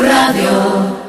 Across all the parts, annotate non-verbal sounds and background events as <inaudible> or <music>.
radio.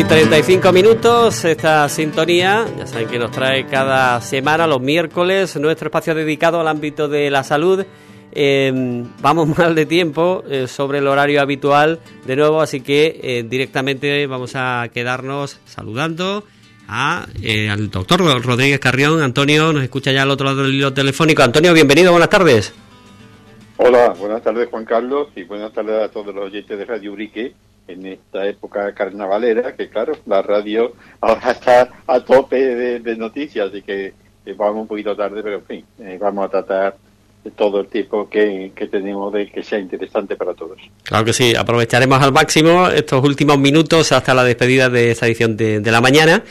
Y 35 minutos, esta sintonía, ya saben que nos trae cada semana, los miércoles, nuestro espacio dedicado al ámbito de la salud. Em, vamos <laughs> mal de tiempo eh, sobre el horario habitual de nuevo, así que eh, directamente vamos a quedarnos saludando a, eh, al doctor Rodríguez Carrión. Antonio nos escucha ya al otro lado del hilo telefónico. Antonio, bienvenido, buenas tardes. Hola, buenas tardes Juan Carlos y buenas tardes a todos los oyentes de Radio Urique en esta época carnavalera, que claro, la radio ahora está a tope de, noticias, y que, vamos un poquito tarde, pero en fin, eh, vamos a tratar de todo el tiempo que, tenemos de que sea interesante para todos. Claro que sí, aprovecharemos al máximo estos últimos minutos hasta la despedida de esta edición de, la mañana.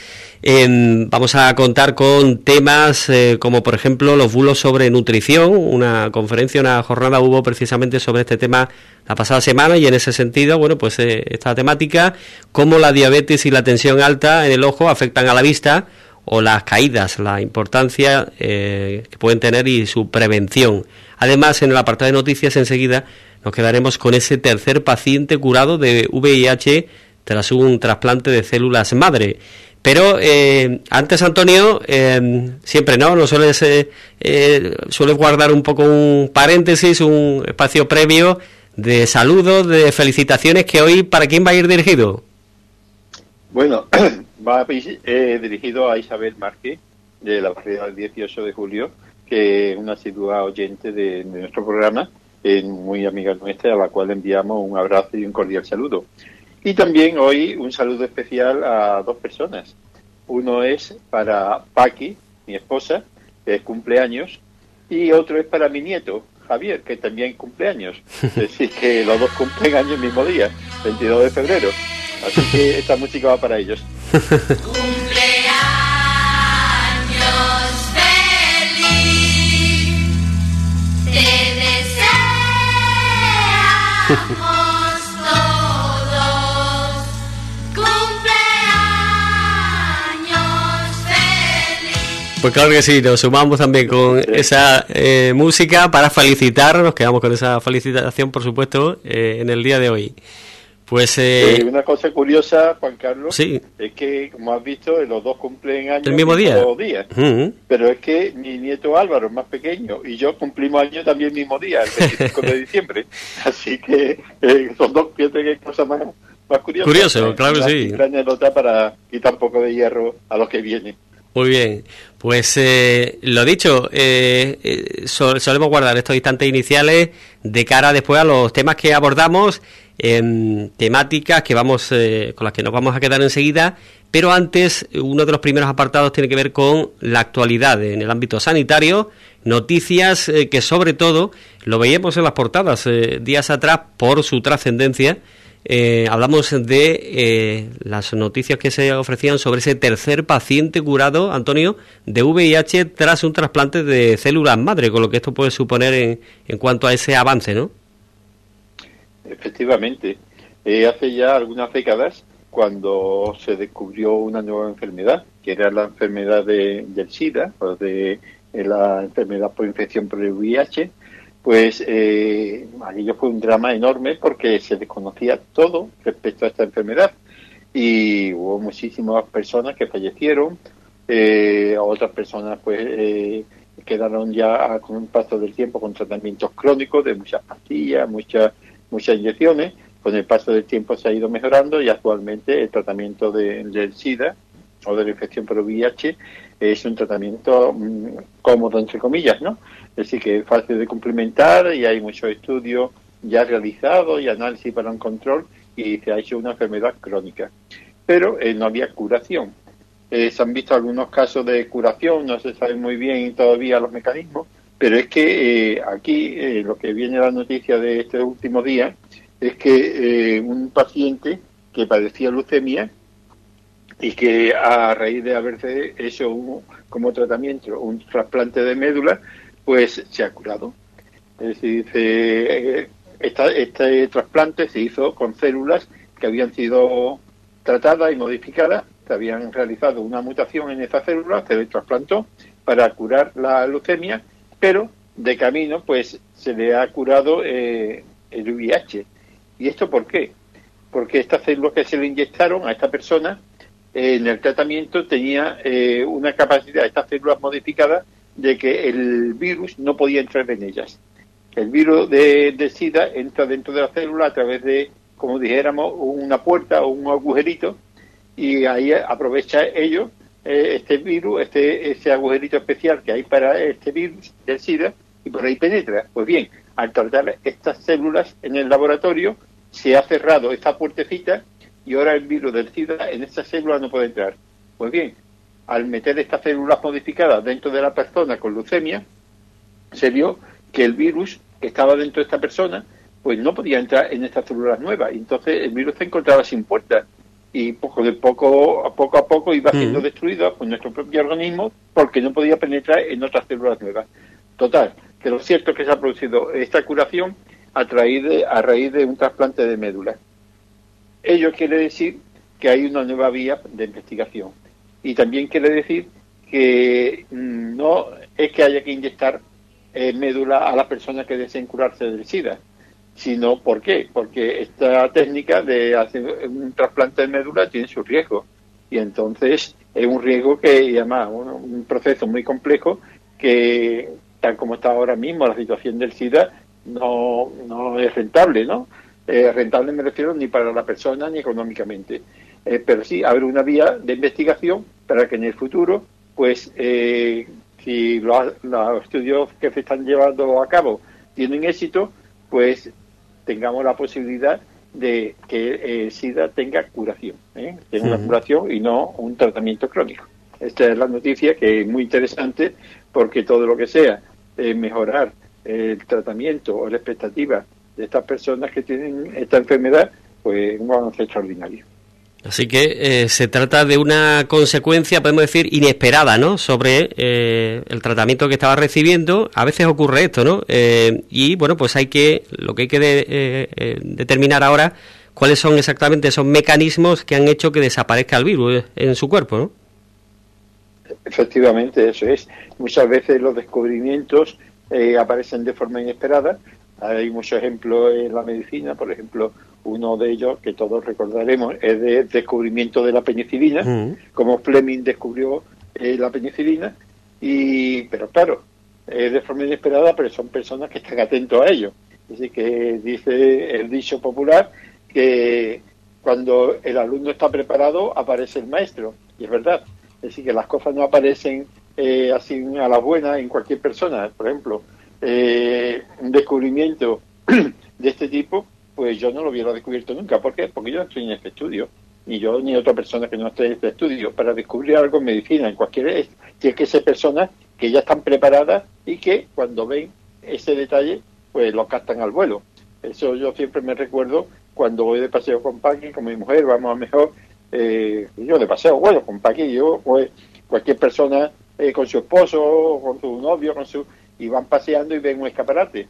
vamos a contar con temas eh, como por ejemplo los bulos sobre nutrición, una conferencia, una jornada hubo precisamente sobre este tema la pasada semana y en ese sentido, bueno, pues eh, esta temática, cómo la diabetes y la tensión alta en el ojo afectan a la vista o las caídas, la importancia eh, que pueden tener y su prevención. Además, en el apartado de noticias enseguida nos quedaremos con ese tercer paciente curado de VIH tras un trasplante de células madre. Pero eh, antes, Antonio, eh, siempre, ¿no? No sueles, sueles guardar un poco un paréntesis, un espacio previo de saludos, de felicitaciones, que hoy, ¿para quién va a ir dirigido? Bueno, <clears throat> va eh, dirigido a Isabel Márquez, de la barriada del 18 de julio, que es una asidua oyente de, nuestro programa, es muy amiga nuestra, a la cual enviamos un abrazo y un cordial saludo. Y también hoy un saludo especial a dos personas. Uno es para Paqui, mi esposa, que es cumpleaños, y otro es para mi nieto, Javier, que también cumple años. <laughs> Es decir, que los dos cumplen años el mismo día, 22 de febrero. Así que esta música va para ellos. Cumpleaños feliz, te deseamos. Pues claro que sí, nos sumamos también con esa eh, música para felicitar, nos quedamos con esa felicitación, por supuesto, eh, en el día de hoy. Pues eh, una cosa curiosa, Juan Carlos, es que, como has visto, los dos cumplen años el mismo día. días. Pero es que mi nieto Álvaro es más pequeño y yo cumplimos años también el mismo día, el 25 de <laughs> diciembre. Así que son dos piezas que cosas más, más curiosas. Curioso, claro que sí. para quitar un poco de hierro a los que vienen. Muy bien, pues eh, lo dicho, eh, eh solemos guardar estos instantes iniciales de cara después a los temas que abordamos, en temáticas que vamos eh, con las que nos vamos a quedar enseguida, pero antes uno de los primeros apartados tiene que ver con la actualidad en el ámbito sanitario, noticias que sobre todo lo veíamos en las portadas días atrás por su trascendencia eh, hablamos de eh, las noticias que se ofrecían sobre ese tercer paciente curado, Antonio, de VIH tras un trasplante de células madre, con lo que esto puede suponer en, en cuanto a ese avance, ¿no? Efectivamente. Eh, hace ya algunas décadas, cuando se descubrió una nueva enfermedad, que era la enfermedad de, del SIDA, o de la enfermedad por infección por el VIH, pues eh, aquello fue un drama enorme porque se desconocía todo respecto a esta enfermedad y hubo muchísimas personas que fallecieron, eh, otras personas pues eh, quedaron ya con un paso del tiempo con tratamientos crónicos de muchas pastillas, muchas muchas inyecciones. Con el paso del tiempo se ha ido mejorando y actualmente el tratamiento de, del SIDA o de la infección por VIH es un tratamiento mm, cómodo, entre comillas, ¿no? Es decir, que es fácil de complementar y hay muchos estudios ya realizados y análisis para un control y se ha hecho una enfermedad crónica. Pero eh, no había curación. Eh, se han visto algunos casos de curación, no se sabe muy bien todavía los mecanismos, pero es que eh, aquí lo que viene la noticia de este último día es que un paciente que padecía leucemia y que a raíz de haberse hecho como tratamiento un trasplante de médula, pues se ha curado. Es decir, se, esta, este trasplante se hizo con células que habían sido tratadas y modificadas, se habían realizado una mutación en esas células, se le trasplantó para curar la leucemia, pero de camino pues se le ha curado eh, el VIH. ¿Y esto por qué? Porque estas células que se le inyectaron a esta persona eh, en el tratamiento tenía eh, una capacidad, estas células modificadas, de que el virus no podía entrar en ellas. El virus de, de SIDA entra dentro de la célula a través de, como dijéramos, una puerta o un agujerito y ahí aprovecha ello eh, este virus, este ese agujerito especial que hay para este virus del SIDA y por ahí penetra. Pues bien, al tratar estas células en el laboratorio se ha cerrado esta puertecita y ahora el virus del SIDA en esta célula no puede entrar. Pues bien, al meter estas células modificadas dentro de la persona con leucemia, se vio que el virus que estaba dentro de esta persona pues no podía entrar en estas células nuevas. Entonces el virus se encontraba sin puerta y poco de poco a poco a poco iba siendo destruido por nuestro propio organismo porque no podía penetrar en otras células nuevas. Total, que lo cierto es que se ha producido esta curación a, raíz de, a raíz de un trasplante de médula. Ello quiere decir que hay una nueva vía de investigación. Y también quiere decir que mm, no es que haya que inyectar eh, médula a las personas que deseen curarse del SIDA, sino ¿por qué? Porque esta técnica de hacer un trasplante de médula tiene su riesgo. Y entonces es un riesgo que, además, un proceso muy complejo que, tal como está ahora mismo la situación del SIDA, no, no es rentable, ¿no? Eh, rentable me refiero ni para la persona ni económicamente. Eh, pero sí, habrá una vía de investigación para que en el futuro, pues, eh, si los, los estudios que se están llevando a cabo tienen éxito, pues tengamos la posibilidad de que el SIDA tenga curación, ¿eh? tenga una curación y no un tratamiento crónico. Esta es la noticia que es muy interesante porque todo lo que sea eh, mejorar el tratamiento o la expectativa de estas personas que tienen esta enfermedad, pues es un avance extraordinario. Así que eh, se trata de una consecuencia, podemos decir, inesperada, ¿no? Sobre eh, el tratamiento que estaba recibiendo. A veces ocurre esto, ¿no? Eh, y bueno, pues hay que, lo que hay que de, eh, determinar ahora, cuáles son exactamente esos mecanismos que han hecho que desaparezca el virus en su cuerpo, ¿no? Efectivamente, eso es. Muchas veces los descubrimientos aparecen de forma inesperada. Hay muchos ejemplos en la medicina, por ejemplo, uno de ellos, que todos recordaremos, es de descubrimiento de la penicilina, Mm. como Fleming descubrió eh, la penicilina, y pero claro, es de forma inesperada, pero son personas que están atentos a ello. Así que dice el dicho popular que cuando el alumno está preparado, aparece el maestro, y es verdad. Es decir, que las cosas no aparecen eh, así a la buena en cualquier persona. Por ejemplo, eh, un descubrimiento <clears throat> de este tipo pues yo no lo hubiera descubierto nunca. ¿Por qué? Porque yo no estoy en este estudio, ni yo ni otra persona que no esté en este estudio. Para descubrir algo en medicina, en cualquier... Tiene que ser personas que ya están preparadas y que cuando ven ese detalle, pues lo captan al vuelo. Eso yo siempre me recuerdo cuando voy de paseo con Paqui, con mi mujer, vamos a mejor, eh, yo de paseo, bueno, con Paqui, yo, pues cualquier persona eh, con su esposo, con su novio, con su... y van paseando y ven un escaparate.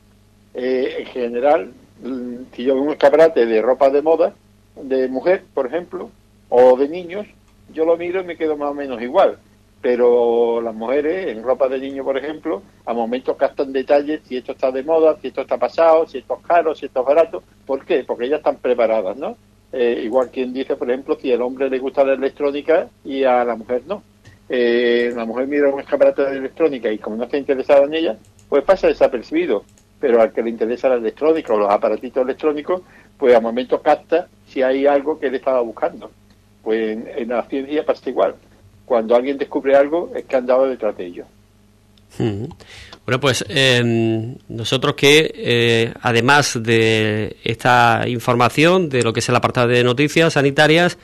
Eh, en general, si yo veo un escaparate de ropa de moda, de mujer, por ejemplo, o de niños, yo lo miro y me quedo más o menos igual. Pero las mujeres en ropa de niño, por ejemplo, a momentos captan detalles si esto está de moda, si esto está pasado, si esto es caro, si esto es barato. ¿Por qué? Porque ellas están preparadas, ¿no? Eh, igual quien dice, por ejemplo, si al hombre le gusta la electrónica y a la mujer no. Eh, la mujer mira un escaparate de electrónica y como no está interesada en ella, pues pasa desapercibido pero al que le interesa la electrónica o los aparatitos electrónicos, pues a momentos capta si hay algo que él estaba buscando. Pues en, en la ciencia pasa igual. Cuando alguien descubre algo, es que han dado detrás de ello. Mm. Bueno, pues eh, nosotros que, eh, además de esta información, de lo que es el apartado de noticias sanitarias,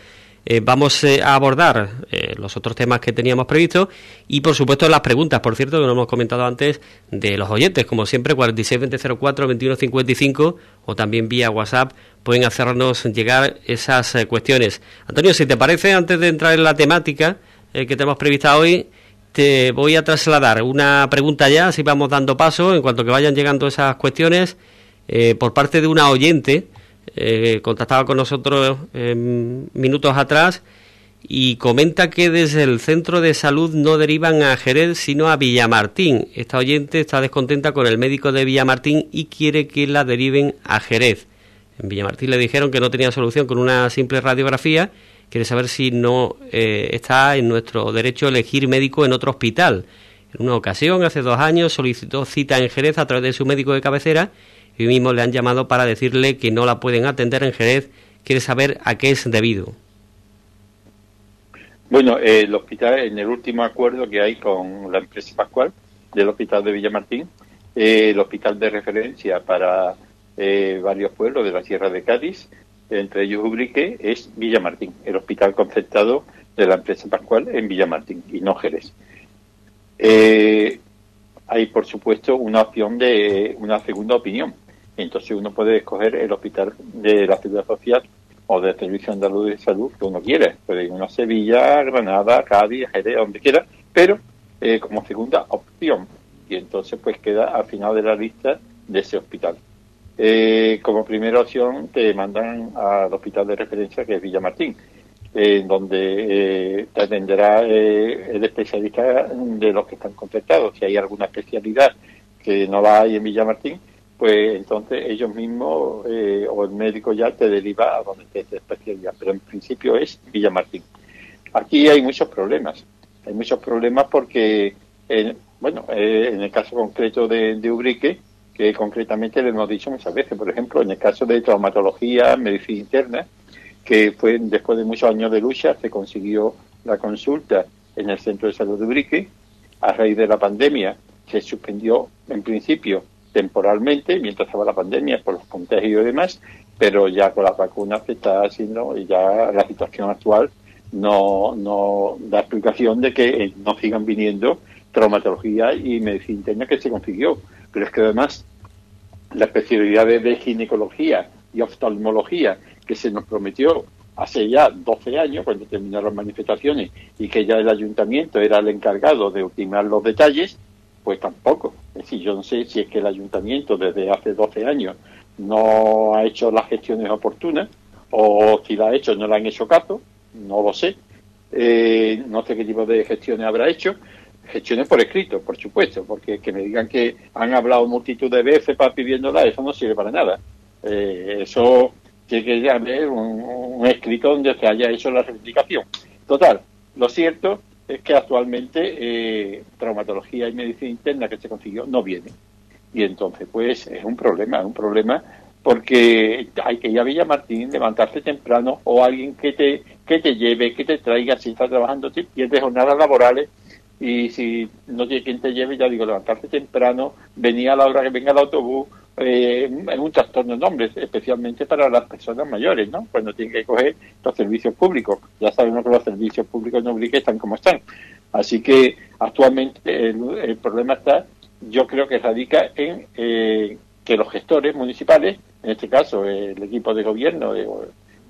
eh, vamos eh, a abordar eh, los otros temas que teníamos previstos y, por supuesto, las preguntas, por cierto, que no hemos comentado antes, de los oyentes. Como siempre, 462004-2155 o también vía WhatsApp pueden hacernos llegar esas cuestiones. Antonio, si te parece, antes de entrar en la temática que tenemos prevista hoy, te voy a trasladar una pregunta ya, así vamos dando paso en cuanto que vayan llegando esas cuestiones por parte de una oyente eh, contactaba con nosotros minutos atrás y comenta que desde el centro de salud no derivan a Jerez sino a Villamartín. Esta oyente está descontenta con el médico de Villamartín y quiere que la deriven a Jerez. En Villamartín le dijeron que no tenía solución con una simple radiografía. Quiere saber si no eh, está en nuestro derecho elegir médico en otro hospital. En una ocasión, hace dos años, solicitó cita en Jerez a través de su médico de cabecera y mismo le han llamado para decirle que no la pueden atender en Jerez. Quiere saber a qué es debido. Bueno, eh, el hospital, en el último acuerdo que hay con la empresa Pascual del hospital de Villamartín, eh, el hospital de referencia para eh, varios pueblos de la Sierra de Cádiz, entre ellos Ubrique, es Villamartín, el hospital concertado de la empresa Pascual en Villamartín y no Jerez. hay, por supuesto, una opción de una segunda opinión, entonces uno puede escoger el hospital de la ciudad social o del Servicio Andaluz de Salud que uno quiere. Puede ir a Sevilla, Granada, Cádiz, Jerez, donde quiera, pero eh, como segunda opción. Y entonces pues queda al final de la lista de ese hospital. Eh, como primera opción te mandan al hospital de referencia que es Villamartín, en donde eh, te atenderá el especialista de los que están contratados. Si hay alguna especialidad que no la hay en Villamartín, pues entonces ellos mismos eh, o el médico ya te deriva a donde esa especialidad. Pero en principio es Villamartín. Aquí hay muchos problemas. Hay muchos problemas porque, bueno, eh, en el caso concreto de, de, Ubrique, que concretamente le hemos dicho muchas veces, por ejemplo, en el caso de traumatología, medicina interna, que fue después de muchos años de lucha, se consiguió la consulta en el centro de salud de Ubrique. A raíz de la pandemia se suspendió en principio temporalmente mientras estaba la pandemia por los contagios y demás, pero ya con las vacunas se está haciendo y ya la situación actual no, no da explicación de que eh, no sigan viniendo traumatología y medicina interna que se consiguió. Pero es que además la especialidad de ginecología y oftalmología que se nos prometió hace ya 12 años, cuando terminaron las manifestaciones, y que ya el ayuntamiento era el encargado de ultimar los detalles, pues tampoco. Es decir, yo no sé si es que el ayuntamiento desde hace 12 años no ha hecho las gestiones oportunas o si la ha hecho no le han hecho caso, no lo sé. Eh, no sé qué tipo de gestiones habrá hecho. Gestiones por escrito, por supuesto, porque que me digan que han hablado multitud de veces para pidiéndola, eso no sirve para nada. Eh, eso tiene que haber un, un escrito donde se haya hecho la reivindicación. Total, lo cierto es que actualmente eh, traumatología y medicina interna que se consiguió no viene. Y entonces, pues es un problema, es un problema porque hay que ir a Villamartín, levantarse temprano o alguien que te, que te lleve, que te traiga, si estás trabajando, si pierdes jornadas laborales y si no tiene quien te lleve, ya digo, levantarse temprano, venir a la hora que venga el autobús, eh, un trastorno hombres, especialmente para las personas mayores, ¿no? Cuando tienen que coger los servicios públicos. Ya sabemos que los servicios públicos no están como están. Así que actualmente el, problema está, yo creo que radica en eh, que los gestores municipales, en este caso el equipo de gobierno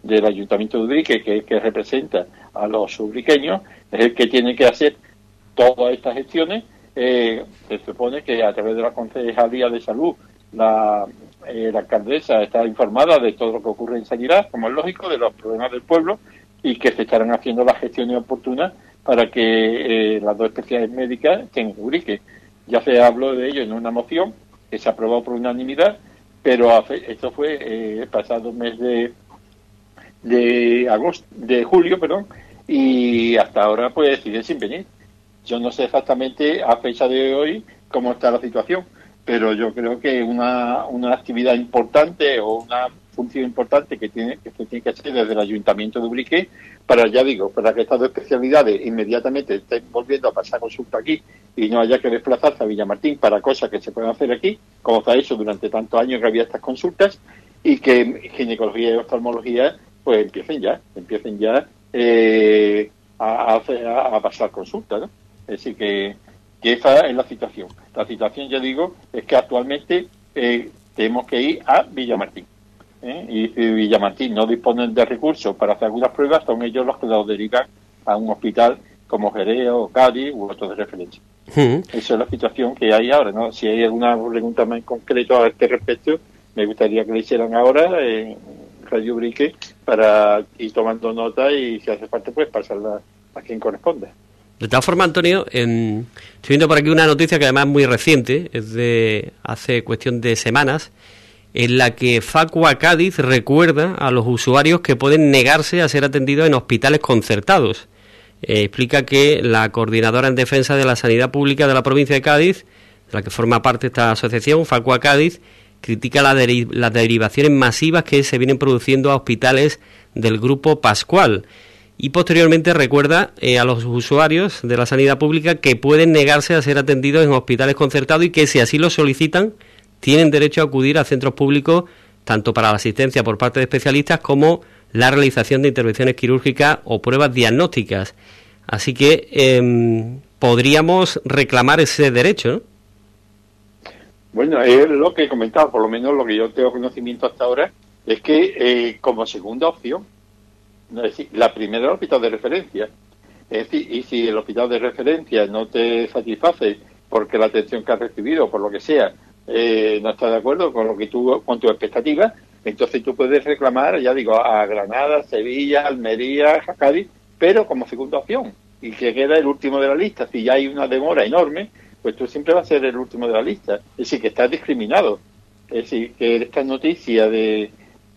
del Ayuntamiento de Ubrique, que, que representa a los ubriqueños, es el que tiene que hacer todas estas gestiones. Eh, se supone que a través de la Concejalía de Salud la, eh, la alcaldesa está informada de todo lo que ocurre en Sanidad, como es lógico, de los problemas del pueblo y que se estarán haciendo las gestiones oportunas para que eh, las dos especialidades médicas estén en Urique. Ya se habló de ello en una moción que se aprobó por unanimidad, pero esto fue eh, el pasado mes de, de agosto, de julio, perdón, y hasta ahora pues siguen sin venir. Yo no sé exactamente a fecha de hoy cómo está la situación, pero yo creo que una, una actividad importante o una función importante que tiene que tiene que hacer desde el Ayuntamiento de Ubrique para, ya digo, para que estas dos especialidades inmediatamente estén volviendo a pasar consulta aquí y no haya que desplazarse a Villamartín para cosas que se pueden hacer aquí, como se ha hecho durante tantos años que había estas consultas, y que ginecología y oftalmología pues empiecen ya, empiecen ya eh, a, a, a, pasar consulta, decir, que, que, esa es la situación. La situación, ya digo, es que actualmente eh, tenemos que ir a Villamartín. ¿eh? Y si Villamartín no disponen de recursos para hacer algunas pruebas, son ellos los que los derivan a un hospital como Jerez o Cádiz u otros de referencia. Esa es la situación que hay ahora, ¿no? Si hay alguna pregunta más en concreto a este respecto, me gustaría que le hicieran ahora en Radio Brique para ir tomando nota y si hace falta, pues pasarla a quien corresponda. De todas formas, Antonio, eh, estoy viendo por aquí una noticia que además es muy reciente, es de hace cuestión de semanas, en la que Facua Cádiz recuerda a los usuarios que pueden negarse a ser atendidos en hospitales concertados. Eh, explica que la coordinadora en defensa de la sanidad pública de la provincia de Cádiz, de la que forma parte esta asociación, Facua Cádiz, critica las derivaciones masivas que se vienen produciendo a hospitales del grupo Pascual y posteriormente recuerda eh, a los usuarios de la sanidad pública que pueden negarse a ser atendidos en hospitales concertados y que si así lo solicitan tienen derecho a acudir a centros públicos tanto para la asistencia por parte de especialistas como la realización de intervenciones quirúrgicas o pruebas diagnósticas. Así que eh, podríamos reclamar ese derecho, ¿no? Bueno, es lo que he comentado, por lo menos lo que yo tengo conocimiento hasta ahora, es que eh, como segunda opción, es la primera hospital de referencia. Es decir, y si el hospital de referencia no te satisface porque la atención que has recibido, por lo que sea, eh, no está de acuerdo con lo que tú, con tu expectativa, entonces tú puedes reclamar, ya digo, a Granada, Sevilla, Almería, Cádiz, pero como segunda opción, y que queda el último de la lista. Si ya hay una demora enorme, pues tú siempre vas a ser el último de la lista. Es decir, que estás discriminado. Es decir, que esta noticia de,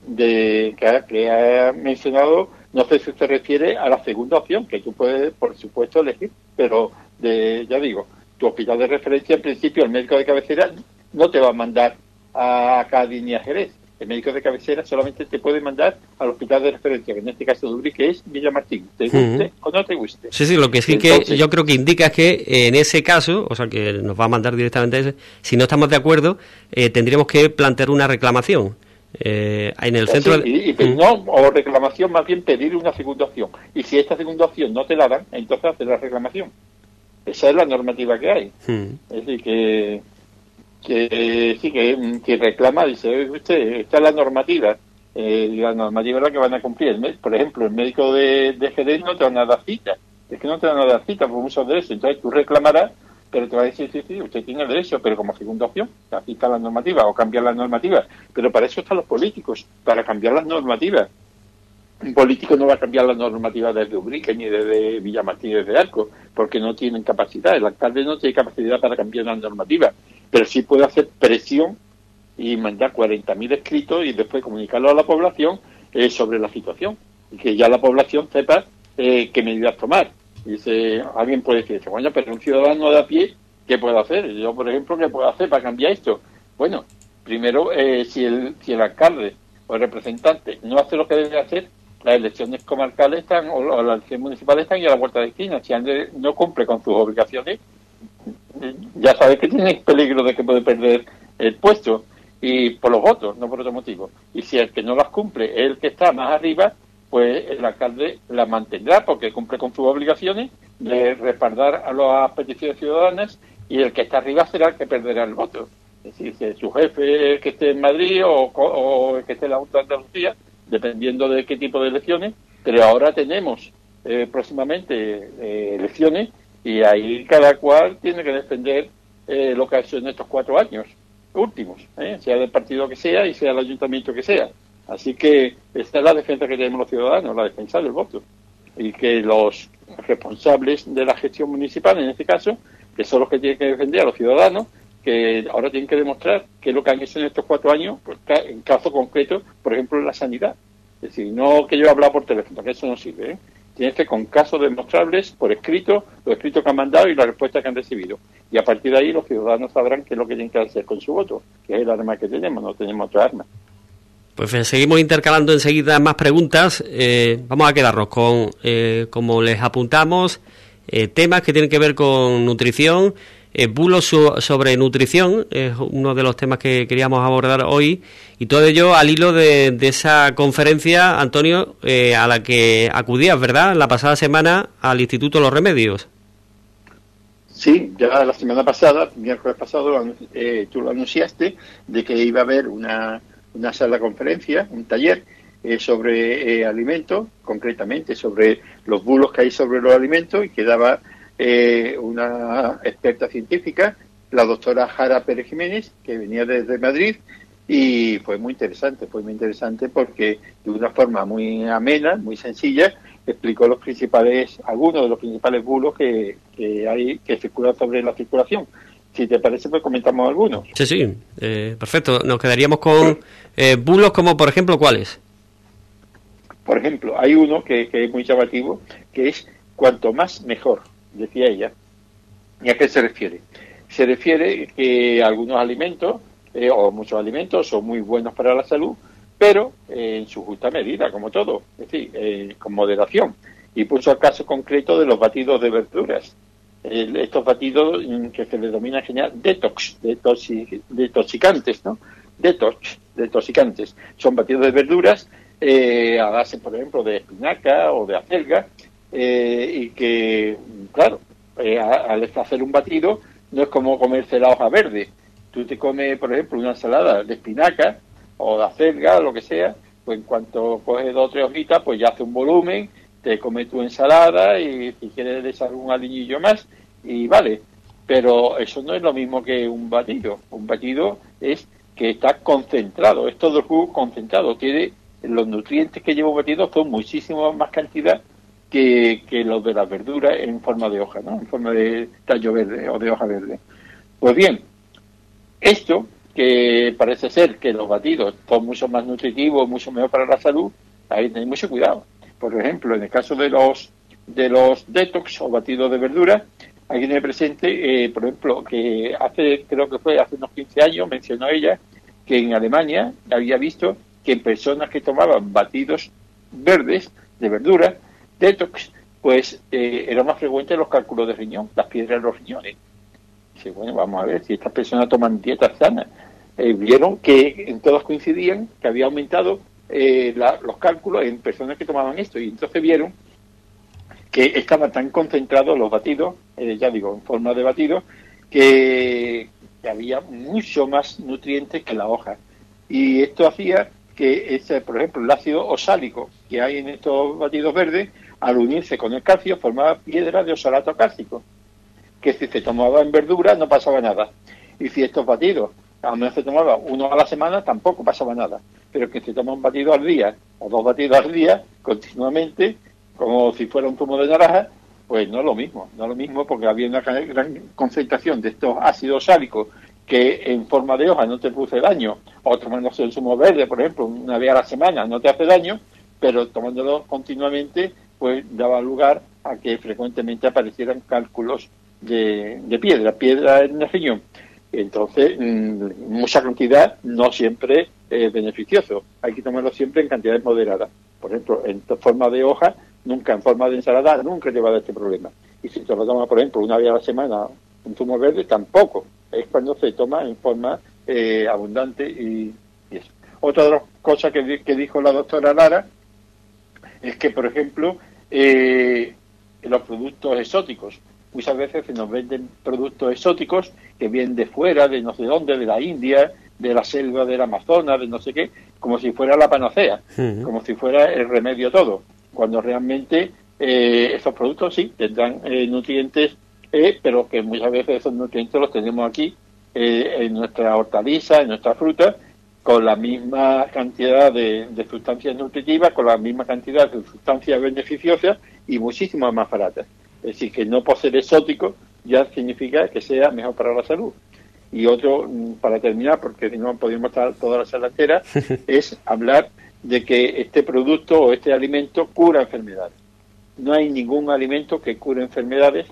de que, que ha mencionado, no sé si se refiere a la segunda opción, que tú puedes, por supuesto, elegir, pero de, ya digo, tu hospital de referencia, en principio, el médico de cabecera no te va a mandar a Cádiz ni a Jerez. El médico de cabecera solamente te puede mandar al hospital de referencia, que en este caso Uri, que es Villamartín. ¿Te guste uh -huh. o no te guste? Sí, sí, lo que sí Entonces, que yo creo que indica es que en ese caso, o sea, que nos va a mandar directamente ese, si no estamos de acuerdo, eh, tendríamos que plantear una reclamación. Eh, en el centro sí, y, y, no, o reclamación más bien pedir una segunda opción y si esta segunda opción no te la dan entonces hacer la reclamación. Esa es la normativa que hay. Hmm. es decir que que sí que, que reclama dice usted esta es la normativa eh, la normativa es la que van a cumplir. Por ejemplo el médico de, de Jerez no te van a dar cita. Es que no te van a dar cita por muchos derechos entonces tú reclamarás pero te va a decir, sí, sí, usted tiene derecho, pero como segunda opción, así está la normativa, o cambiar la normativa. Pero para eso están los políticos, para cambiar las normativas. Un político no va a cambiar la normativa desde Ubrique ni desde Villamartín desde Arco, porque no tienen capacidad. El alcalde no tiene capacidad para cambiar la normativa, pero sí puede hacer presión y mandar 40.000 escritos y después comunicarlo a la población eh, sobre la situación. Y que ya la población sepa eh, qué medidas tomar. Dice, alguien puede decir, bueno, pero un ciudadano de a pie, ¿qué puede hacer? Yo, por ejemplo, ¿qué puedo hacer para cambiar esto? Bueno, primero, eh, si, el, si el alcalde o el representante no hace lo que debe hacer, las elecciones comarcales están, o, o las elecciones municipales están y a la vuelta de esquina. Si Andrés no cumple con sus obligaciones, ya sabe que tiene peligro de que puede perder el puesto y por los votos, no por otro motivo. Y si el que no las cumple es el que está más arriba, pues el alcalde la mantendrá porque cumple con sus obligaciones de respaldar a las peticiones ciudadanas y el que está arriba será el que perderá el voto. Es decir, si su jefe que esté en Madrid o, el que esté en la Junta de Andalucía, dependiendo de qué tipo de elecciones, pero ahora tenemos eh, próximamente eh, elecciones y ahí cada cual tiene que defender eh, lo que ha hecho en estos cuatro años últimos, sea del partido que sea y sea el ayuntamiento que sea. Así que esta es la defensa que tenemos los ciudadanos, la defensa del voto. Y que los responsables de la gestión municipal, en este caso, que son los que tienen que defender a los ciudadanos, que ahora tienen que demostrar qué es lo que han hecho en estos cuatro años, pues, en caso concreto, por ejemplo, en la sanidad. Es decir, no que yo he hablado por teléfono, que eso no sirve. ¿eh? Tienes que con casos demostrables, por escrito, los escritos que han mandado y la respuesta que han recibido. Y a partir de ahí los ciudadanos sabrán qué es lo que tienen que hacer con su voto, que es el arma que tenemos, no tenemos otra arma. Pues seguimos intercalando enseguida más preguntas. Eh, vamos a quedarnos con, eh, como les apuntamos, eh, temas que tienen que ver con nutrición. eh, bulos sobre nutrición, es uno de los temas que queríamos abordar hoy, y todo ello al hilo de, esa conferencia, Antonio, eh, a la que acudías, ¿verdad?, la pasada semana al Instituto Los Remedios. Sí, ya la semana pasada, miércoles pasado, eh, tú lo anunciaste, de que iba a haber una, una sala de conferencia, un taller sobre alimentos, concretamente sobre los bulos que hay sobre los alimentos, y que daba eh, una experta científica, la doctora Jara Pérez Jiménez, que venía desde Madrid, y fue muy interesante, fue muy interesante porque de una forma muy amena, muy sencilla, explicó los principales, algunos de los principales bulos que, hay que circulan sobre la circulación. Si te parece, pues comentamos algunos. Sí, sí, eh, perfecto. Nos quedaríamos con eh, bulos como, por ejemplo, ¿cuáles? Por ejemplo, hay uno que, que es muy llamativo, que es cuanto más mejor decía ella. ¿Y a qué se refiere? Se refiere que algunos alimentos, eh, o muchos alimentos, son muy buenos para la salud, pero en su justa medida, como todo, es decir, eh, con moderación. Y puso el caso concreto de los batidos de verduras. Estos batidos que se les denomina detox, detoxicantes, ¿no? Detox, detoxicantes. Son batidos de verduras eh, a base, por ejemplo, de espinaca o de acelga, eh, y que, claro, eh, al hacer un batido no es como comerse la hoja verde. Tú te comes, por ejemplo, una ensalada de espinaca o de acelga, lo que sea, pues en cuanto coges dos o tres hojitas, pues ya hace un volumen, te comes tu ensalada y si quieres le echar un aliñillo más y vale. Pero eso no es lo mismo que un batido. Un batido es que está concentrado, es todo el jugo concentrado. Tiene los nutrientes que lleva un batido son muchísimo más cantidad que, los de las verduras en forma de hoja, ¿no? En forma de tallo verde o de hoja verde. Pues bien, esto que parece ser que los batidos son mucho más nutritivos, mucho mejor para la salud, hay que tener mucho cuidado. Por ejemplo, en el caso de los de los detox o batidos de verduras, hay que tener presente, eh, por ejemplo, que hace, creo que fue hace unos 15 años, mencionó ella, que en Alemania había visto que en personas que tomaban batidos verdes de verduras, detox, pues eh, era más frecuente los cálculos de riñón, las piedras en los riñones. Dice, bueno, vamos a ver, si estas personas toman dietas sanas, eh, vieron que en todos coincidían que había aumentado eh, los cálculos en personas que tomaban esto, y entonces vieron que estaban tan concentrados los batidos, ya digo, en forma de batidos, que, que había mucho más nutrientes que la hoja. Y esto hacía que, ese, por ejemplo, el ácido osálico que hay en estos batidos verdes, al unirse con el calcio, formaba piedra de osalato cálcico, que si se tomaba en verdura no pasaba nada. Y si estos batidos, a menos se tomaba uno a la semana, tampoco pasaba nada. Pero que se toma un batido al día, o dos batidos al día, continuamente, como si fuera un zumo de naranja, pues no es lo mismo, no es lo mismo porque había una gran concentración de estos ácidos sálicos que en forma de hoja no te produce daño, o tomándose el zumo verde, por ejemplo, una vez a la semana no te hace daño, pero tomándolo continuamente pues daba lugar a que frecuentemente aparecieran cálculos de, piedra, piedra en el riñón. Entonces, mm, mucha cantidad no siempre es beneficioso. Hay que tomarlo siempre en cantidades moderadas. Por ejemplo, en forma de hoja, nunca en forma de ensalada, nunca te va a este problema. Y si te lo tomas, por ejemplo, una vez a la semana un zumo verde, tampoco. Es cuando se toma en forma eh, abundante y, eso. Otra de las cosas que, que dijo la doctora Lara es que, por ejemplo, eh, los productos exóticos. Muchas veces se nos venden productos exóticos que vienen de fuera, de no sé dónde, de la India, de la selva del Amazonas, de no sé qué, como si fuera la panacea, como si fuera el remedio todo, cuando realmente eh, esos productos sí tendrán eh, nutrientes, eh, pero que muchas veces esos nutrientes los tenemos aquí en nuestra hortaliza, en nuestra fruta, con la misma cantidad de, sustancias nutritivas, con la misma cantidad de sustancias beneficiosas y muchísimas más baratas. Es decir, que no por ser exótico ya significa que sea mejor para la salud. Y otro, mm, para terminar, porque si no podríamos estar toda la sala entera, <laughs> es hablar de que este producto o este alimento cura enfermedades. No hay ningún alimento que cure enfermedades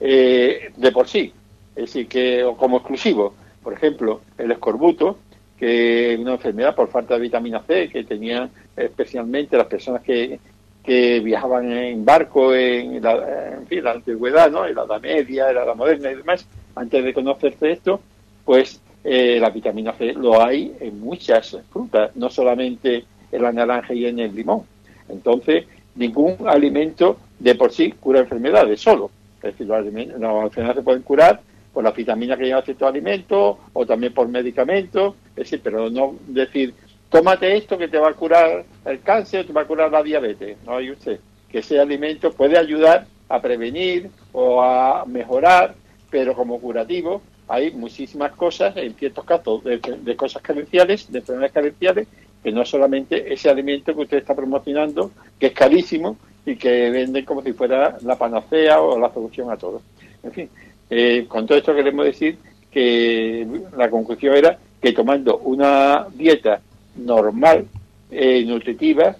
eh, de por sí, es decir, que como exclusivo. Por ejemplo, el escorbuto que una enfermedad por falta de vitamina C que tenían especialmente las personas que, que viajaban en barco en la, en fin, la antigüedad, ¿no? en la Edad Media, en la Edad Moderna y demás, antes de conocerse esto, pues eh, la vitamina C lo hay en muchas frutas, no solamente en la naranja y en el limón. Entonces, ningún alimento de por sí cura enfermedades, solo. Es decir, los alimentos, las enfermedades se pueden curar por las vitaminas que llevan ciertos alimentos o también por medicamentos, es pero no decir, tómate esto que te va a curar el cáncer, te va a curar la diabetes. No hay usted. Que ese alimento puede ayudar a prevenir o a mejorar, pero como curativo hay muchísimas cosas, en ciertos casos, de, cosas carenciales, de enfermedades carenciales, que no solamente ese alimento que usted está promocionando, que es carísimo y que venden como si fuera la panacea o la solución a todo. En fin, eh, con todo esto queremos decir que la conclusión era que tomando una dieta normal, eh, nutritiva,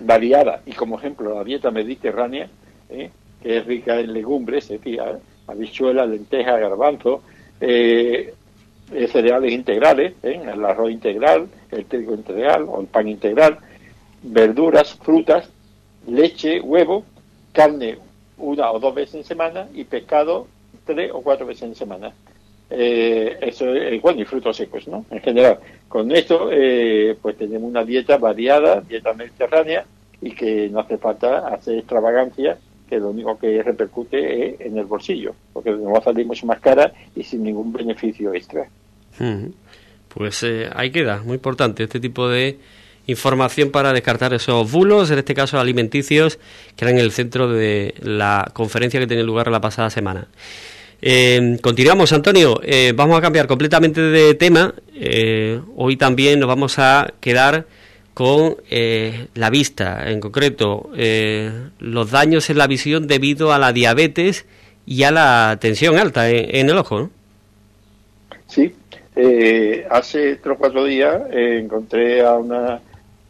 variada, y como ejemplo la dieta mediterránea, eh, que es rica en legumbres, es decir, habichuelas, lentejas, garbanzo, eh, cereales integrales, el arroz integral, el trigo integral o el pan integral, verduras, frutas, leche, huevo, carne una o dos veces en semana y pescado tres o cuatro veces en semana. Eh, eso es bueno y frutos secos, ¿no? En general, con esto, eh, pues tenemos una dieta variada, dieta mediterránea y que no hace falta hacer extravagancia, que lo único que repercute es en el bolsillo, porque nos va a salir mucho más cara y sin ningún beneficio extra. Pues eh, ahí queda, muy importante este tipo de información para descartar esos bulos, en este caso alimenticios, que eran el centro de la conferencia que tenía lugar la pasada semana. Eh, continuamos, Antonio. Eh, vamos a cambiar completamente de tema. Eh, hoy también nos vamos a quedar con eh, la vista, en concreto, eh, los daños en la visión debido a la diabetes y a la tensión alta en, el ojo. Sí, hace tres o cuatro días encontré a una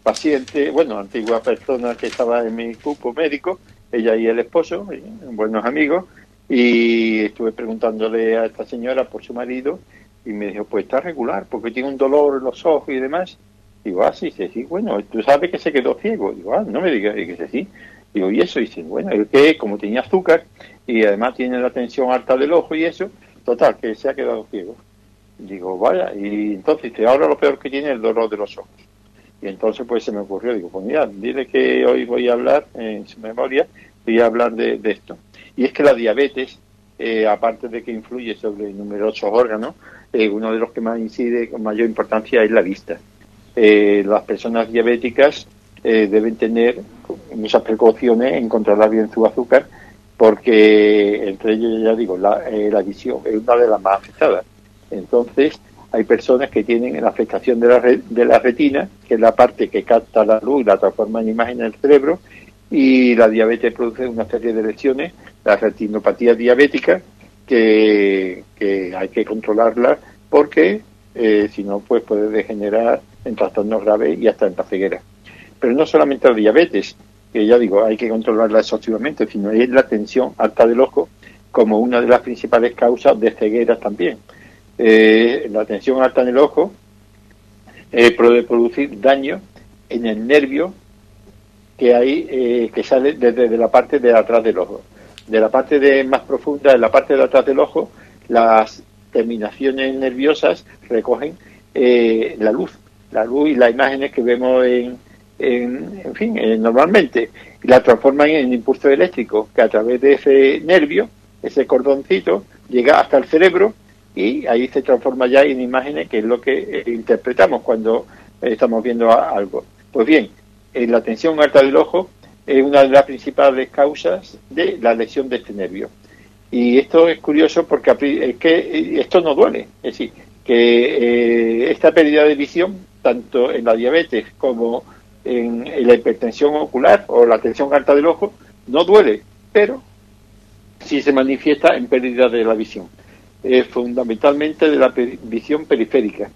paciente, bueno, antigua persona que estaba en mi grupo médico, ella y el esposo, buenos amigos, y estuve preguntándole a esta señora por su marido y me dijo, pues está regular, porque tiene un dolor en los ojos y demás. Digo, ah, sí, sí, bueno, tú sabes que se quedó ciego. Digo, ah, no me digas que sí. Digo, y eso, y dice, bueno, es que como tenía azúcar y además tiene la tensión alta del ojo y eso, total, que se ha quedado ciego. Digo, vaya, y entonces ahora lo peor que tiene es el dolor de los ojos. Y entonces pues se me ocurrió, digo, pues mira, dile que hoy voy a hablar, en su memoria, voy a hablar de esto. Y es que la diabetes, eh, aparte de que influye sobre numerosos órganos, eh, uno de los que más incide con mayor importancia es la vista. Eh, las personas diabéticas deben tener muchas precauciones en controlar bien su azúcar, porque entre ellos, ya digo, la, la visión es una de las más afectadas. Entonces, hay personas que tienen la afectación de la, re- de la retina, que es la parte que capta la luz y la transforma en imagen en el cerebro, y la diabetes produce una serie de lesiones, la retinopatía diabética, que, que hay que controlarla porque eh, si no, pues puede degenerar en trastornos graves y hasta en la ceguera. Pero no solamente la diabetes, que ya digo, hay que controlarla exhaustivamente, sino es la tensión alta del ojo como una de las principales causas de cegueras también. Eh, la tensión alta en el ojo eh, puede producir daño en el nervio que hay eh, que sale desde de la parte de atrás del ojo. De la parte de más profunda, en la parte de atrás del ojo, las terminaciones nerviosas recogen eh, la luz, la luz y las imágenes que vemos en, en, en fin, eh, normalmente, y la transforman en impulso eléctrico que a través de ese nervio, ese cordoncito, llega hasta el cerebro y ahí se transforma ya en imágenes que es lo que eh, interpretamos cuando estamos viendo algo. Pues bien, eh, la tensión alta del ojo es una de las principales causas de la lesión de este nervio. Y esto es curioso porque es que eh, esto no duele. Es decir, que eh, esta pérdida de visión, tanto en la diabetes como en, la hipertensión ocular o la tensión alta del ojo, no duele, pero sí se manifiesta en pérdida de la visión. Fundamentalmente de la visión periférica.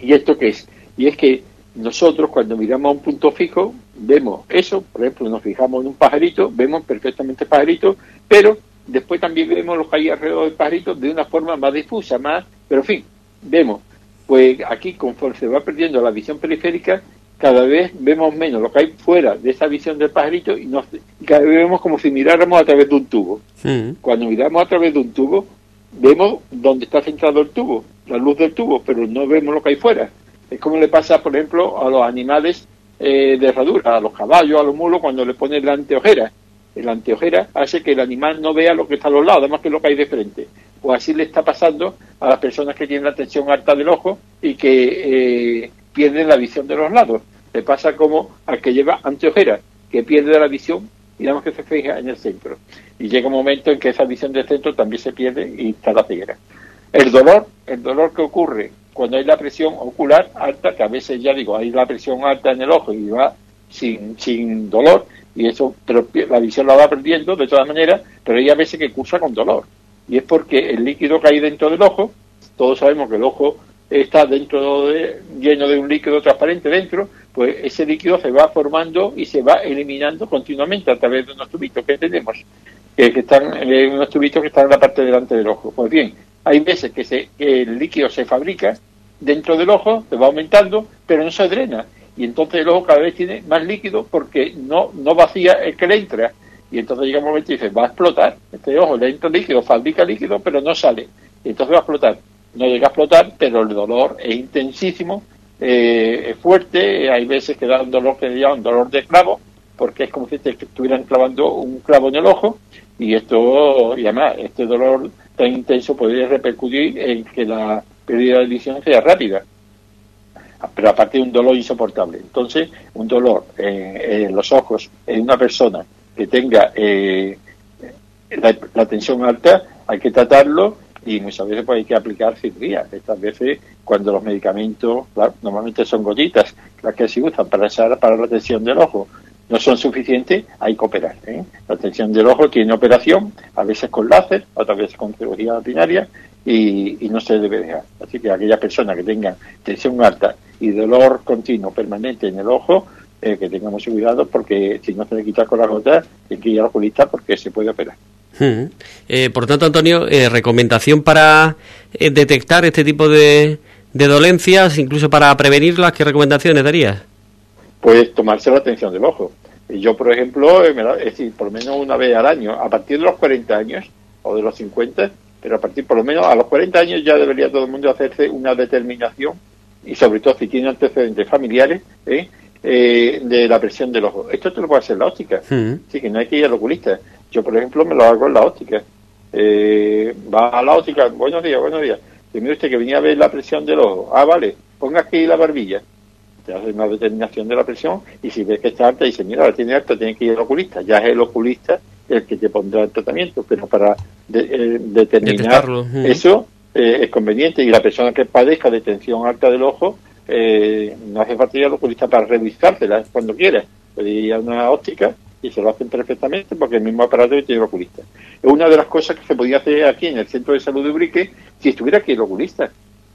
¿Y esto qué es? Y es que nosotros cuando miramos a un punto fijo vemos eso, por ejemplo, nos fijamos en un pajarito, vemos perfectamente el pajarito, pero después también vemos lo que hay alrededor del pajarito de una forma más difusa, más, pero en fin, vemos. Pues aquí conforme se va perdiendo la visión periférica, cada vez vemos menos lo que hay fuera de esa visión del pajarito y, nos, y cada vez vemos como si miráramos a través de un tubo cuando miramos a través de un tubo, vemos dónde está centrado el tubo, la luz del tubo, pero no vemos lo que hay fuera. Es como le pasa, por ejemplo, a los animales eh, de herradura, a los caballos, a los mulos, cuando le ponen la anteojera. La anteojera hace que el animal no vea lo que está a los lados, además que lo que hay de frente. O así le está pasando a las personas que tienen la tensión alta del ojo y que eh, pierden la visión de los lados. Le pasa como al que lleva anteojera, que pierde la visión y digamos que se fija en el centro. Y llega un momento en que esa visión del centro también se pierde y está la ceguera. El dolor, el dolor que ocurre cuando hay la presión ocular alta, que a veces ya digo, hay la presión alta en el ojo y va sin, sin dolor, y eso, pero la visión la va perdiendo de todas maneras, pero hay a veces que cursa con dolor. Y es porque el líquido que hay dentro del ojo, todos sabemos que el ojo está dentro de, lleno de un líquido transparente dentro, pues ese líquido se va formando y se va eliminando continuamente a través de unos tubitos que tenemos, que, están eh, unos tubitos que están en la parte delante del ojo. Pues bien, hay veces que, se, que el líquido se fabrica dentro del ojo, se va aumentando, pero no se drena. Y entonces el ojo cada vez tiene más líquido porque no, no vacía el que le entra. Y entonces llega un momento y dice, va a explotar. Este ojo le entra líquido, fabrica líquido, pero no sale. Y entonces va a explotar. No llega a explotar, pero el dolor es intensísimo, eh, es fuerte. Hay veces que da un dolor que se llama un dolor de clavo, porque es como si te estuvieran clavando un clavo en el ojo. Y esto, y además, este dolor tan intenso podría repercutir en que la pérdida de sea rápida, pero aparte de un dolor insoportable. Entonces, un dolor en, los ojos en una persona que tenga eh, la, tensión alta, hay que tratarlo y muchas veces pues, hay que aplicar cirugía. Estas veces, cuando los medicamentos, normalmente son gotitas las que se usan para, para la tensión del ojo, no son suficientes, hay que operar. ¿eh? La tensión del ojo tiene operación, a veces con láser, otras veces con cirugía binaria, y, no se debe dejar. Así que aquella persona que tenga tensión alta y dolor continuo permanente en el ojo, eh, que tengamos cuidado porque si no se le quita con la gota, hay que ir al oculista porque se puede operar. Eh, por tanto, Antonio, eh, recomendación para detectar este tipo de, de dolencias, incluso para prevenirlas, ¿qué recomendaciones darías? Pues tomarse la atención del ojo. Yo, por ejemplo, es decir, por lo menos una vez al año, a partir de los 40 años o de los 50, pero a partir por lo menos a los 40 años ya debería todo el mundo hacerse una determinación y sobre todo si tiene antecedentes familiares ¿eh? Eh, de la presión del ojo. Esto te lo puede hacer la óptica, mm. sí que no hay que ir al oculista. Yo, por ejemplo, me lo hago en la óptica. Eh, va a la óptica, buenos días, buenos días. mire usted que venía a ver la presión del ojo. Ah, vale, ponga aquí la barbilla. Te hace una determinación de la presión y si ves que está alta, dice, mira, la tiene alta, tiene que ir al oculista. Ya es el oculista el que te pondrá el tratamiento, pero para eh, determinar eso eh, es conveniente y la persona que padezca de tensión alta del ojo eh, no hace falta ir al oculista para revisártela cuando quiera, puede ir a una óptica y se lo hacen perfectamente porque el mismo aparato tiene el oculista. Es una de las cosas que se podía hacer aquí en el centro de salud de Ubrique si estuviera aquí el oculista.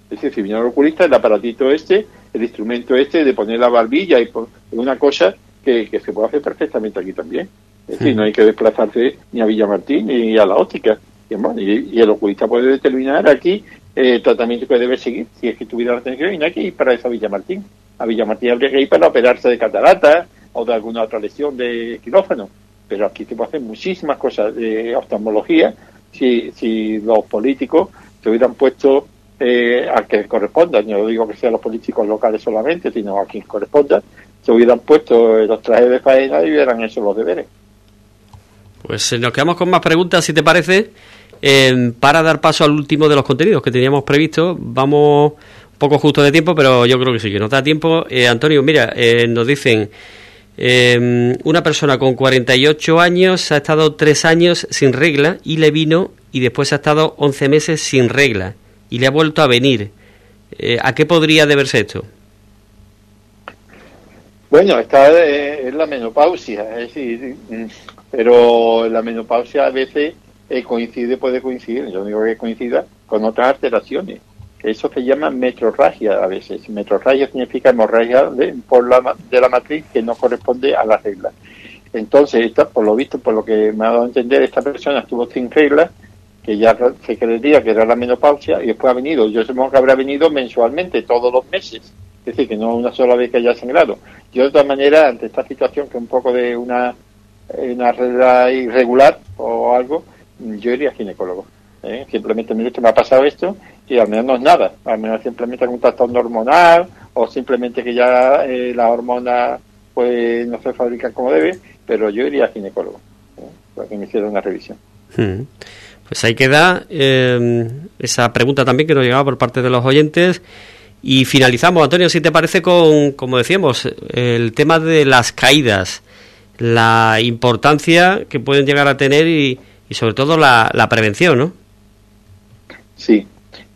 Es decir, si viniera el oculista, el aparatito este, el instrumento este de poner la barbilla y una cosa que se puede hacer perfectamente aquí también. Es decir, no hay que desplazarse ni a Villamartín ni a la óptica. Y, el oculista puede determinar aquí el tratamiento que debe seguir si es que tuviera la atención hay que ir para eso a Villamartín. A Villamartín habría que ir para operarse de catarata o de alguna otra lesión de quirófano. Pero aquí se puede hacer muchísimas cosas de oftalmología si, los políticos se hubieran puesto eh, a que correspondan, no digo que sean los políticos locales solamente, sino a quien corresponda, se hubieran puesto los trajes de faena y hubieran hecho los deberes. Pues eh, nos quedamos con más preguntas, si te parece. para dar paso al último de los contenidos que teníamos previsto, vamos un poco justo de tiempo, pero yo creo que sí, que nos da tiempo. Eh, Antonio, mira, eh, nos dicen, em, una persona con 48 años ha estado 3 años sin regla y le vino y después ha estado 11 meses sin regla y le ha vuelto a venir. ¿A qué podría deberse esto? Bueno, está en la menopausia, es decir, mm, pero la menopausia a veces eh, coincide, puede coincidir, yo digo que coincida con otras alteraciones. Eso se llama metrorragia a veces. Metrorragia significa hemorragia de, por la, de la matriz que no corresponde a la regla. Entonces, esta, por lo visto, por lo que me ha dado a entender, esta persona estuvo sin regla, que ya se creería que era la menopausia, y después ha venido, yo supongo que habrá venido mensualmente, todos los meses. Es decir, que no una sola vez que haya sangrado. Yo, de todas maneras, ante esta situación, que un poco de una una regla irregular o algo, yo iría a ginecólogo. ¿eh? Simplemente, mire, me ha pasado esto y al menos no es nada. Al menos simplemente algún trastorno hormonal o simplemente que ya eh, las hormonas pues no se fabrican como debe, pero yo iría al ginecólogo ¿eh? para que me hiciera una revisión. Hmm. Pues ahí queda eh, esa pregunta también que nos llegaba por parte de los oyentes. Y finalizamos, Antonio, si te parece, con, como decíamos, el tema de las caídas, la importancia que pueden llegar a tener y, sobre todo la, prevención, ¿no? Sí.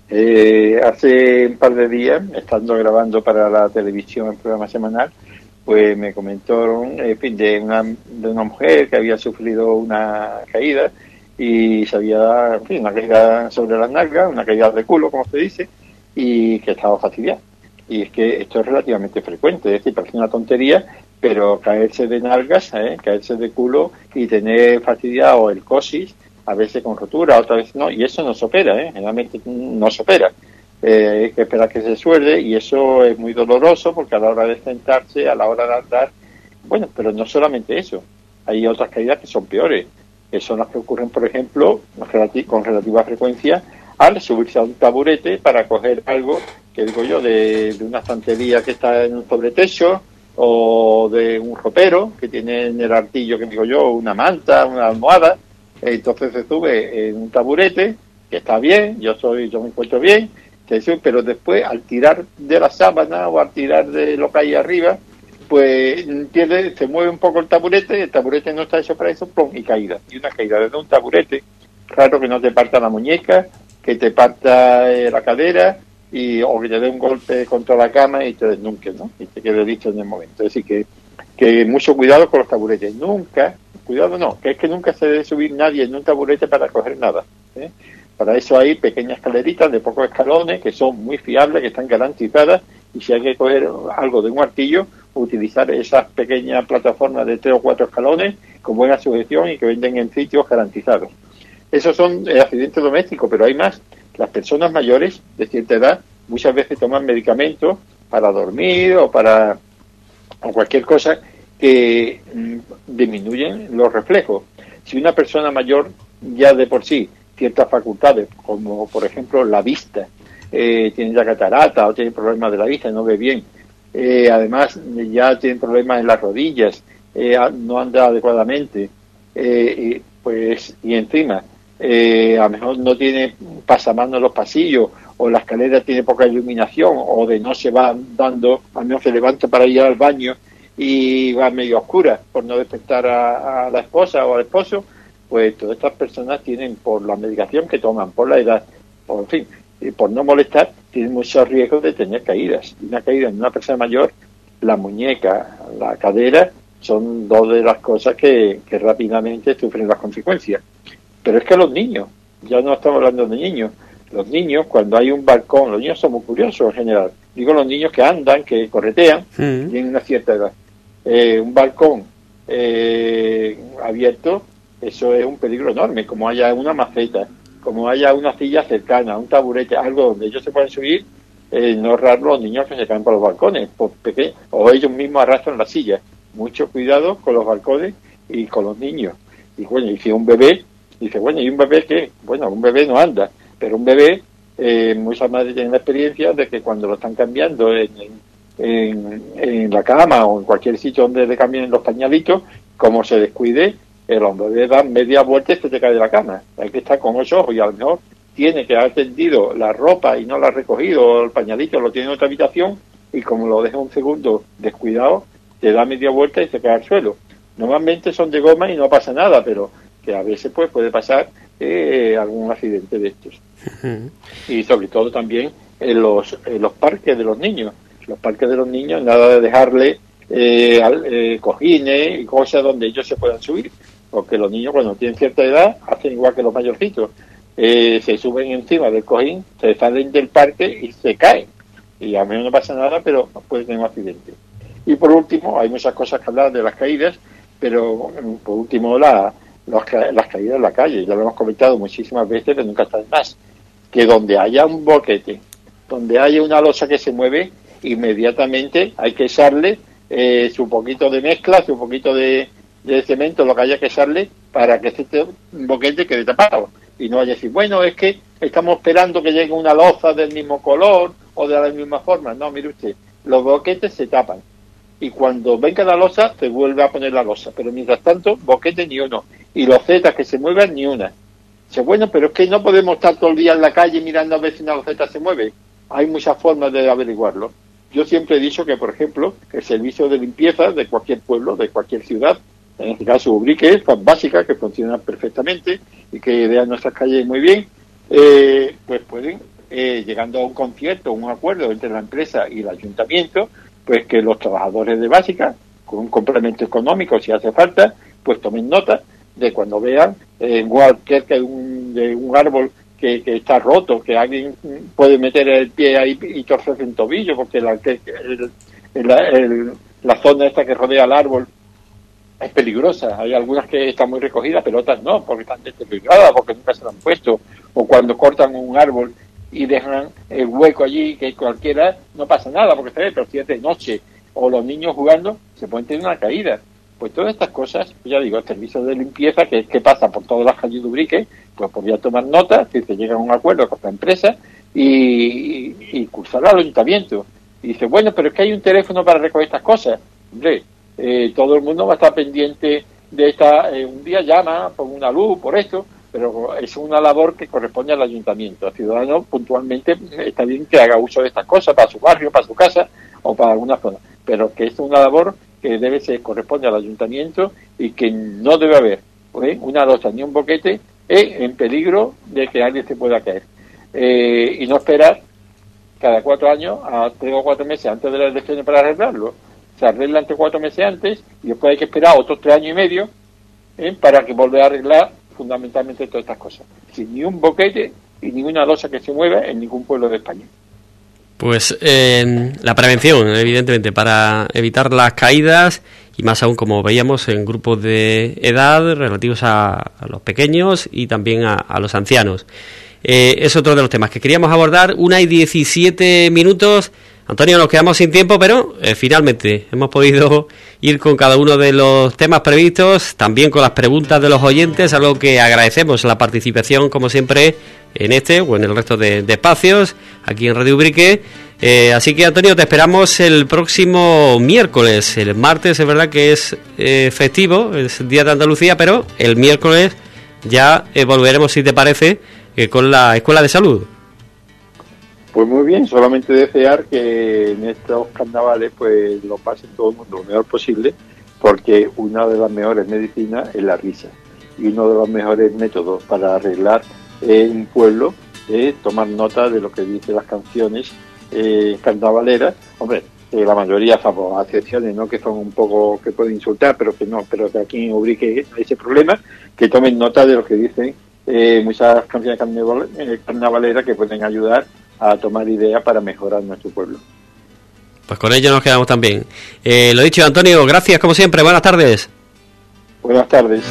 Eh, hace un par de días, estando grabando para la televisión el programa semanal, pues me comentaron de, una, de una mujer que había sufrido una caída y se había, en fin, una caída sobre las nalgas, una caída de culo, como se dice, y que estaba fastidiada. Y es que esto es relativamente frecuente, es decir, parece una tontería, pero caerse de nalgas, ¿eh? caerse de culo y tener fastidiado el cosis, a veces con rotura, otra vez no, y eso no se opera, ¿eh? generalmente no se opera. Eh, hay que esperar que se suelde y eso es muy doloroso porque a la hora de sentarse, a la hora de andar, bueno, pero no solamente eso, hay otras caídas que son peores, que son las que ocurren, por ejemplo, con relativa frecuencia al subirse a un taburete para coger algo, que digo yo, de, una estantería que está en un sobretecho o de un ropero que tiene en el artillo, que digo yo, una manta, una almohada, entonces se sube en un taburete, que está bien, yo soy, yo me encuentro bien, pero después al tirar de la sábana o al tirar de lo que hay arriba, pues entiende, se mueve un poco el taburete, el taburete no está hecho para eso, plum, y caída. Y una caída desde un taburete, claro que no te parta la muñeca, que te parta eh, la cadera, y, o que te dé un golpe contra la cama y te desnunque, ¿no? Y te quede listo en el momento. Decir, que, que mucho cuidado con los taburetes. Nunca, cuidado no, que es que nunca se debe subir nadie en un taburete para coger nada. ¿eh? Para eso hay pequeñas escaleritas de pocos escalones que son muy fiables, que están garantizadas y si hay que coger algo de un martillo, utilizar esas pequeñas plataformas de tres o cuatro escalones con buena sujeción y que venden en sitios garantizados. Esos son eh, accidentes domésticos, pero hay más. Las personas mayores de cierta edad muchas veces toman medicamentos para dormir o para o cualquier cosa que mm, disminuyen los reflejos. Si una persona mayor ya de por sí ciertas facultades, como por ejemplo la vista, eh, tiene ya catarata o tiene problemas de la vista, no ve bien, eh, además ya tiene problemas en las rodillas, eh, no anda adecuadamente, y, pues y encima a lo mejor no tiene pasamanos en los pasillos o la escalera tiene poca iluminación o de no se va dando, al menos se levanta para ir al baño y va medio oscura por no despertar a, la esposa o al esposo, pues todas estas personas tienen, por la medicación que toman, por la edad, por fin, y por no molestar, tienen muchos riesgos de tener caídas. Una caída en una persona mayor, la muñeca, la cadera, son dos de las cosas que, que rápidamente sufren las consecuencias. Pero es que los niños, ya no estamos hablando de niños, los niños, cuando hay un balcón, los niños son muy curiosos en general. Digo los niños que andan, que corretean, tienen una cierta edad. Eh, un balcón eh, abierto, eso es un peligro enorme, como haya una maceta, como haya una silla cercana, un taburete, algo donde ellos se pueden subir, eh, no es raro los niños que se caen por los balcones, por o ellos mismos arrastran la silla. Mucho cuidado con los balcones y con los niños. Y bueno, y si un bebé, dice, bueno, ¿y un bebé qué? Bueno, un bebé no anda, pero un bebé, eh, muchas madres tienen la experiencia de que cuando lo están cambiando en, en, la cama o en cualquier sitio donde le cambien los pañalitos, como se descuide, el hombre da media vuelta y se te cae de la cama. Hay que estar con ocho ojos y a lo mejor tiene que haber tendido la ropa y no la ha recogido, o el pañalito lo tiene en otra habitación y como lo deja un segundo descuidado, te da media vuelta y se cae al suelo. Normalmente son de goma y no pasa nada, pero que a veces pues puede pasar eh, algún accidente de estos. Y sobre todo también en los, en los parques de los niños. Los parques de los niños, nada de dejarle eh, al- eh, cojines y cosas donde ellos se puedan subir. Porque los niños cuando tienen cierta edad hacen igual que los mayorcitos. Eh, se suben encima del cojín, se salen del parque y se caen. Y a mí no pasa nada, pero puede tener un accidente. Y por último, hay muchas cosas que hablar de las caídas, pero mm, por último la, ca- las caídas en la calle. Ya lo hemos comentado muchísimas veces, pero nunca está de más. Que donde haya un boquete, donde haya una losa que se mueve, inmediatamente hay que echarle eh, su poquito de mezcla, su poquito de, de cemento, lo que haya que echarle para que este boquete quede tapado. y no vaya a decir, bueno, es que estamos esperando que llegue una loza del mismo color o de la misma forma. No, mire usted, los boquetes se tapan y cuando venga la losa se vuelve a poner la losa, pero mientras tanto, boquete ni uno y los zetas que se muevan ni una. Dice, bueno, pero es que no podemos estar todo el día en la calle mirando a ver si una loseta se mueve. Hay muchas formas de averiguarlo. Yo siempre he dicho que, por ejemplo, el servicio de limpieza de cualquier pueblo, de cualquier ciudad, en este caso Ubrique, es básica, que funciona perfectamente y que idea nuestras calles muy bien, eh, pues pueden, eh, llegando a un concierto, un acuerdo entre la empresa y el ayuntamiento, pues que los trabajadores de básica, con un complemento económico si hace falta, pues tomen nota de cuando vean en cualquier que un, de un árbol que, está roto, que alguien puede meter el pie ahí y torcerse un tobillo, porque la, el, el, el, la zona esta que rodea el árbol es peligrosa. Hay algunas que están muy recogidas, pero otras no, porque están deterioradas, porque nunca se lo han puesto. O cuando cortan un árbol y dejan el hueco allí, que cualquiera, no pasa nada, porque se ve, pero si es de noche o los niños jugando, se pueden tener una caída. Pues todas estas cosas, ya digo, el servicio de limpieza que, que pasa por todas las calles de pues podría tomar nota, si se llega a un acuerdo con la empresa y, y, cursar al ayuntamiento. Y dice, bueno, pero es que hay un teléfono para recoger estas cosas. Hombre, eh, todo el mundo va a estar pendiente de esta, eh, un día llama por una luz, por esto, pero es una labor que corresponde al ayuntamiento. El ciudadano puntualmente está bien que haga uso de estas cosas para su barrio, para su casa o para alguna zona, pero que es una labor que debe ser, corresponde al ayuntamiento y que no debe haber ¿eh? una losa ni un boquete eh, en peligro de que alguien se pueda caer. Eh, y no esperar cada cuatro años a tres o cuatro meses antes de las elecciones para arreglarlo. Se arregla entre cuatro meses antes y después hay que esperar otros tres años y medio ¿eh? para que volver a arreglar fundamentalmente todas estas cosas. Sin ni un boquete y ninguna losa que se mueva en ningún pueblo de España. Pues eh, la prevención, evidentemente, para evitar las caídas y más aún como veíamos en grupos de edad relativos a, los pequeños y también a, a los ancianos. Eh, es otro de los temas que queríamos abordar. Una y 17 minutos. Antonio, nos quedamos sin tiempo, pero eh, finalmente hemos podido <laughs> ir con cada uno de los temas previstos, también con las preguntas de los oyentes, algo que agradecemos la participación, como siempre, en este o en el resto de, espacios, aquí en Radio Ubrique. Eh, así que, Antonio, te esperamos el próximo miércoles. El martes es verdad que es eh, festivo, es Día de Andalucía, pero el miércoles ya volveremos, si te parece, con la Escuela de Salud. Pues muy bien, solamente desear que en estos carnavales pues lo pase todo el mundo lo mejor posible, porque una de las mejores medicinas es la risa. Y uno de los mejores métodos para arreglar eh, un pueblo es tomar nota de lo que dicen las canciones eh, carnavaleras. Hombre, eh, la mayoría, salvo excepciones, ¿no? que son un poco, que pueden insultar, pero que no, pero que aquí en Ubrique ese problema, que tomen nota de lo que dicen eh, muchas canciones eh, carnavaleras que pueden ayudar a tomar ideas para mejorar nuestro pueblo. Pues con ello nos quedamos también. Eh, lo dicho, Antonio, gracias como siempre. Buenas tardes. Buenas tardes.